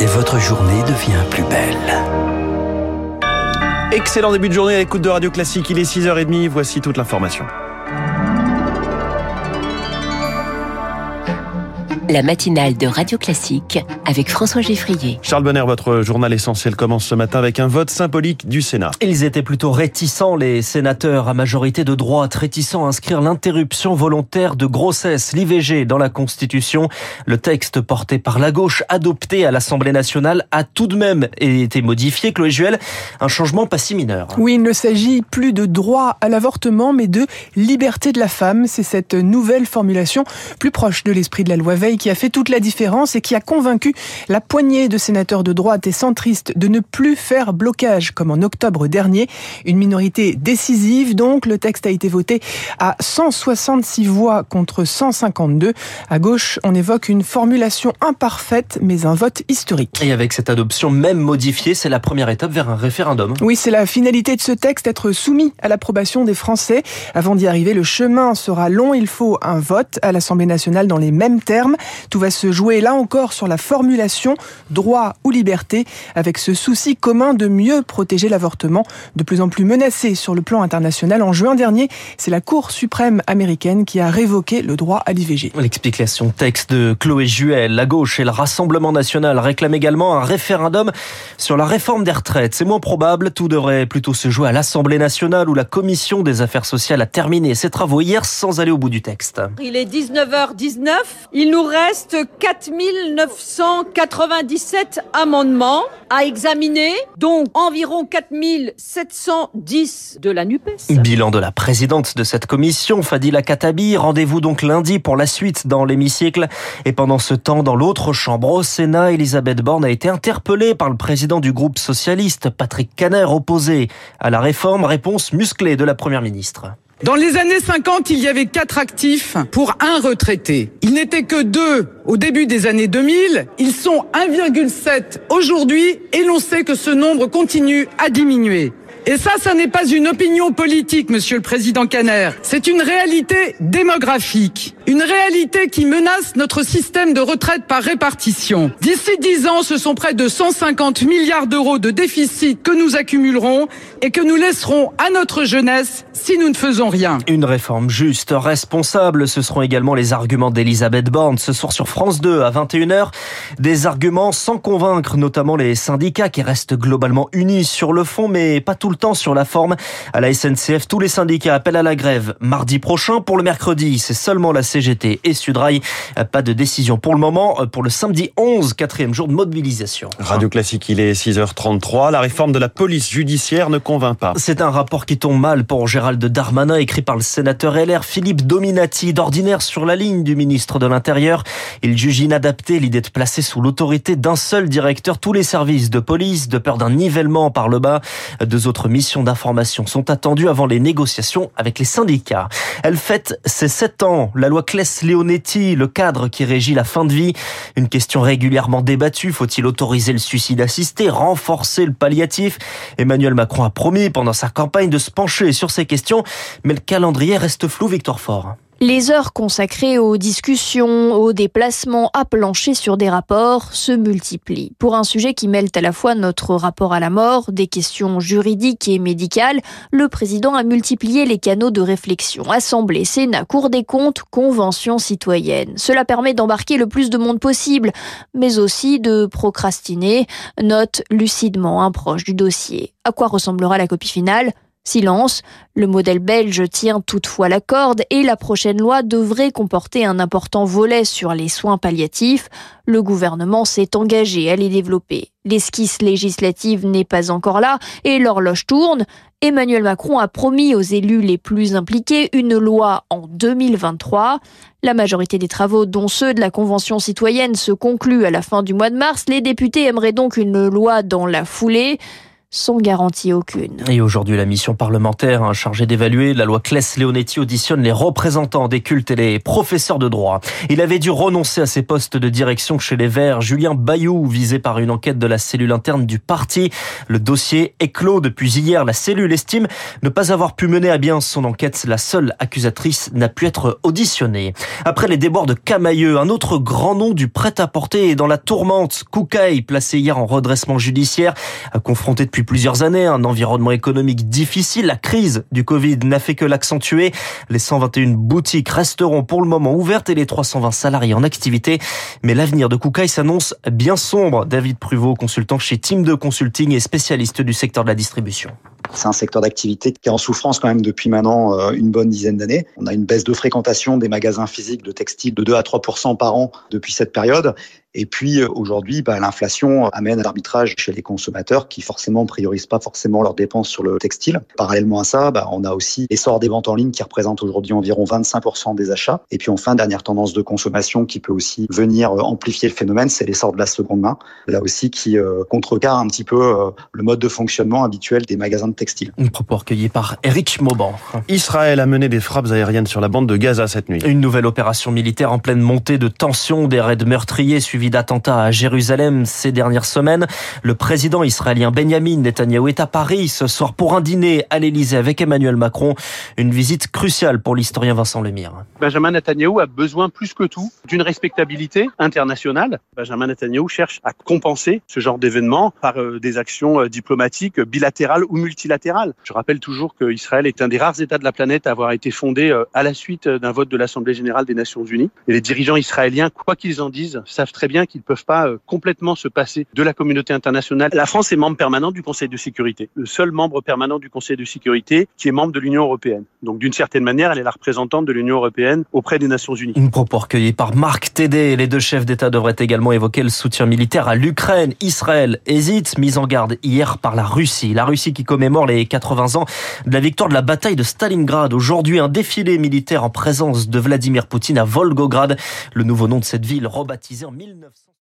Et votre journée devient plus belle. Excellent début de journée à l'écoute de Radio Classique. Il est 6h30. Voici toute l'information. La matinale de Radio Classique avec François Geffrier. Charles Bonner, votre journal essentiel commence ce matin avec un vote symbolique du Sénat. Ils étaient plutôt réticents, les sénateurs à majorité de droite, réticents à inscrire l'interruption volontaire de grossesse, l'IVG, dans la Constitution. Le texte porté par la gauche, adopté à l'Assemblée nationale, a tout de même été modifié. Chloé Juel, un changement pas si mineur. Oui, il ne s'agit plus de droit à l'avortement, mais de liberté de la femme. C'est cette nouvelle formulation, plus proche de l'esprit de la loi Veil qui a fait toute la différence et qui a convaincu la poignée de sénateurs de droite et centristes de ne plus faire blocage comme en octobre dernier. Une minorité décisive donc. Le texte a été voté à 166 voix contre 152. À gauche, on évoque une formulation imparfaite mais un vote historique. Et avec cette adoption même modifiée, c'est la première étape vers un référendum. Oui, c'est la finalité de ce texte, être soumis à l'approbation des Français. Avant d'y arriver, le chemin sera long. Il faut un vote à l'Assemblée nationale dans les mêmes termes. Tout va se jouer là encore sur la formulation droit ou liberté, avec ce souci commun de mieux protéger l'avortement, de plus en plus menacé sur le plan international. En juin dernier, c'est la Cour suprême américaine qui a révoqué le droit à l'IVG. L'explication texte de Chloé Juel, la gauche et le Rassemblement national réclament également un référendum sur la réforme des retraites. C'est moins probable, tout devrait plutôt se jouer à l'Assemblée nationale où la Commission des affaires sociales a terminé ses travaux hier sans aller au bout du texte. Il est 19h19, il nous reste 4997 amendements à examiner, dont environ 4710 de la NUPES. Bilan de la présidente de cette commission, Fadila Katabi. Rendez-vous donc lundi pour la suite dans l'hémicycle. Et pendant ce temps, dans l'autre chambre au Sénat, Elisabeth Borne a été interpellée par le président du groupe socialiste, Patrick Caner, opposé à la réforme. Réponse musclée de la première ministre. Dans les années 50, il y avait quatre actifs pour un retraité. Il n'était que deux au début des années 2000. Ils sont 1,7 aujourd'hui et l'on sait que ce nombre continue à diminuer. Et ça, ça n'est pas une opinion politique, monsieur le président Caner. C'est une réalité démographique. Une réalité qui menace notre système de retraite par répartition. D'ici 10 ans, ce sont près de 150 milliards d'euros de déficit que nous accumulerons et que nous laisserons à notre jeunesse si nous ne faisons rien. Une réforme juste, responsable, ce seront également les arguments d'Elisabeth Borne ce soir sur France 2 à 21h. Des arguments sans convaincre, notamment les syndicats qui restent globalement unis sur le fond, mais pas tout le temps sur la forme. À la SNCF, tous les syndicats appellent à la grève mardi prochain. Pour le mercredi, c'est seulement la CGT et Sudrail. Pas de décision pour le moment. Pour le samedi 11, quatrième jour de mobilisation. Radio Classique, il est 6h33. La réforme de la police judiciaire ne convainc pas. C'est un rapport qui tombe mal pour Gérald Darmanin, écrit par le sénateur LR Philippe Dominati, d'ordinaire sur la ligne du ministre de l'Intérieur. Il juge inadapté l'idée de placer sous l'autorité d'un seul directeur tous les services de police, de peur d'un nivellement par le bas. Deux autres missions d'information sont attendues avant les négociations avec les syndicats. Elle fête ses sept ans. La loi Claes-Leonetti, le cadre qui régit la fin de vie. Une question régulièrement débattue. Faut-il autoriser le suicide assisté, renforcer le palliatif? Emmanuel Macron a promis pendant sa campagne de se pencher sur ces questions, mais le calendrier reste flou, Victor Fort. Les heures consacrées aux discussions, aux déplacements, à plancher sur des rapports se multiplient. Pour un sujet qui mêle à la fois notre rapport à la mort, des questions juridiques et médicales, le président a multiplié les canaux de réflexion. Assemblée, Sénat, Cour des comptes, Convention citoyenne. Cela permet d'embarquer le plus de monde possible, mais aussi de procrastiner, note lucidement un proche du dossier. À quoi ressemblera la copie finale? Silence, le modèle belge tient toutefois la corde et la prochaine loi devrait comporter un important volet sur les soins palliatifs. Le gouvernement s'est engagé à les développer. L'esquisse législative n'est pas encore là et l'horloge tourne. Emmanuel Macron a promis aux élus les plus impliqués une loi en 2023. La majorité des travaux, dont ceux de la Convention citoyenne, se concluent à la fin du mois de mars. Les députés aimeraient donc une loi dans la foulée. Sans garantie aucune. Et aujourd'hui, la mission parlementaire hein, chargée d'évaluer la loi Claes-Leonetti auditionne les représentants des cultes et les professeurs de droit. Il avait dû renoncer à ses postes de direction chez les Verts. Julien Bayou, visé par une enquête de la cellule interne du parti. Le dossier est clos depuis hier. La cellule estime ne pas avoir pu mener à bien son enquête. La seule accusatrice n'a pu être auditionnée. Après les déboires de Camailleux, un autre grand nom du prêt-à-porter est dans la tourmente. Koukaï, placé hier en redressement judiciaire, confronté depuis plusieurs années un environnement économique difficile. La crise du Covid n'a fait que l'accentuer. Les 121 boutiques resteront pour le moment ouvertes et les 320 salariés en activité. Mais l'avenir de Koukaï s'annonce bien sombre. David Pruvot, consultant chez Team 2 Consulting et spécialiste du secteur de la distribution. C'est un secteur d'activité qui est en souffrance quand même depuis maintenant euh, une bonne dizaine d'années. On a une baisse de fréquentation des magasins physiques de textiles de 2 à 3% par an depuis cette période. Et puis euh, aujourd'hui, bah, l'inflation amène à l'arbitrage chez les consommateurs qui forcément priorisent pas forcément leurs dépenses sur le textile. Parallèlement à ça, bah, on a aussi l'essor des ventes en ligne qui représentent aujourd'hui environ 25% des achats. Et puis enfin, dernière tendance de consommation qui peut aussi venir euh, amplifier le phénomène, c'est l'essor de la seconde main. Là aussi qui euh, contrecarre un petit peu le mode de fonctionnement habituel des magasins de textile. Un propos recueilli par Eric Mauban. Israël a mené des frappes aériennes sur la bande de Gaza cette nuit. Une nouvelle opération militaire en pleine montée de tension, des raids meurtriers suivis d'attentats à Jérusalem ces dernières semaines. Le président israélien Benjamin Netanyahu est à Paris ce soir pour un dîner à l'Élysée avec Emmanuel Macron. Une visite cruciale pour l'historien Vincent Lemire. Benjamin Netanyahu a besoin plus que tout d'une respectabilité internationale. Benjamin Netanyahu cherche à compenser ce genre d'événements par euh, des actions euh, diplomatiques bilatérales ou multilatérales. Je rappelle toujours que Israël est un des rares États de la planète à avoir été fondé euh, à la suite d'un vote de l'Assemblée générale des Nations unies. Et les dirigeants israéliens, quoi qu'ils en disent, savent très bien qu'ils ne peuvent pas euh, complètement se passer de la communauté internationale. La France est membre permanent du Conseil de sécurité, le seul membre permanent du Conseil de sécurité qui est membre de l'Union européenne. Donc d'une certaine manière, elle est la représentante de l'Union européenne auprès des Nations unies. Une propos recueillie par Marc Tédé. Les deux chefs d'État devraient également évoquer le soutien militaire à l'Ukraine. Israël hésite, mise en garde hier par la Russie. La Russie qui commémore les 80 ans de la victoire de la bataille de Stalingrad. Aujourd'hui, un défilé militaire en présence de Vladimir Poutine à Volgograd, le nouveau nom de cette ville rebaptisée en 19 1900.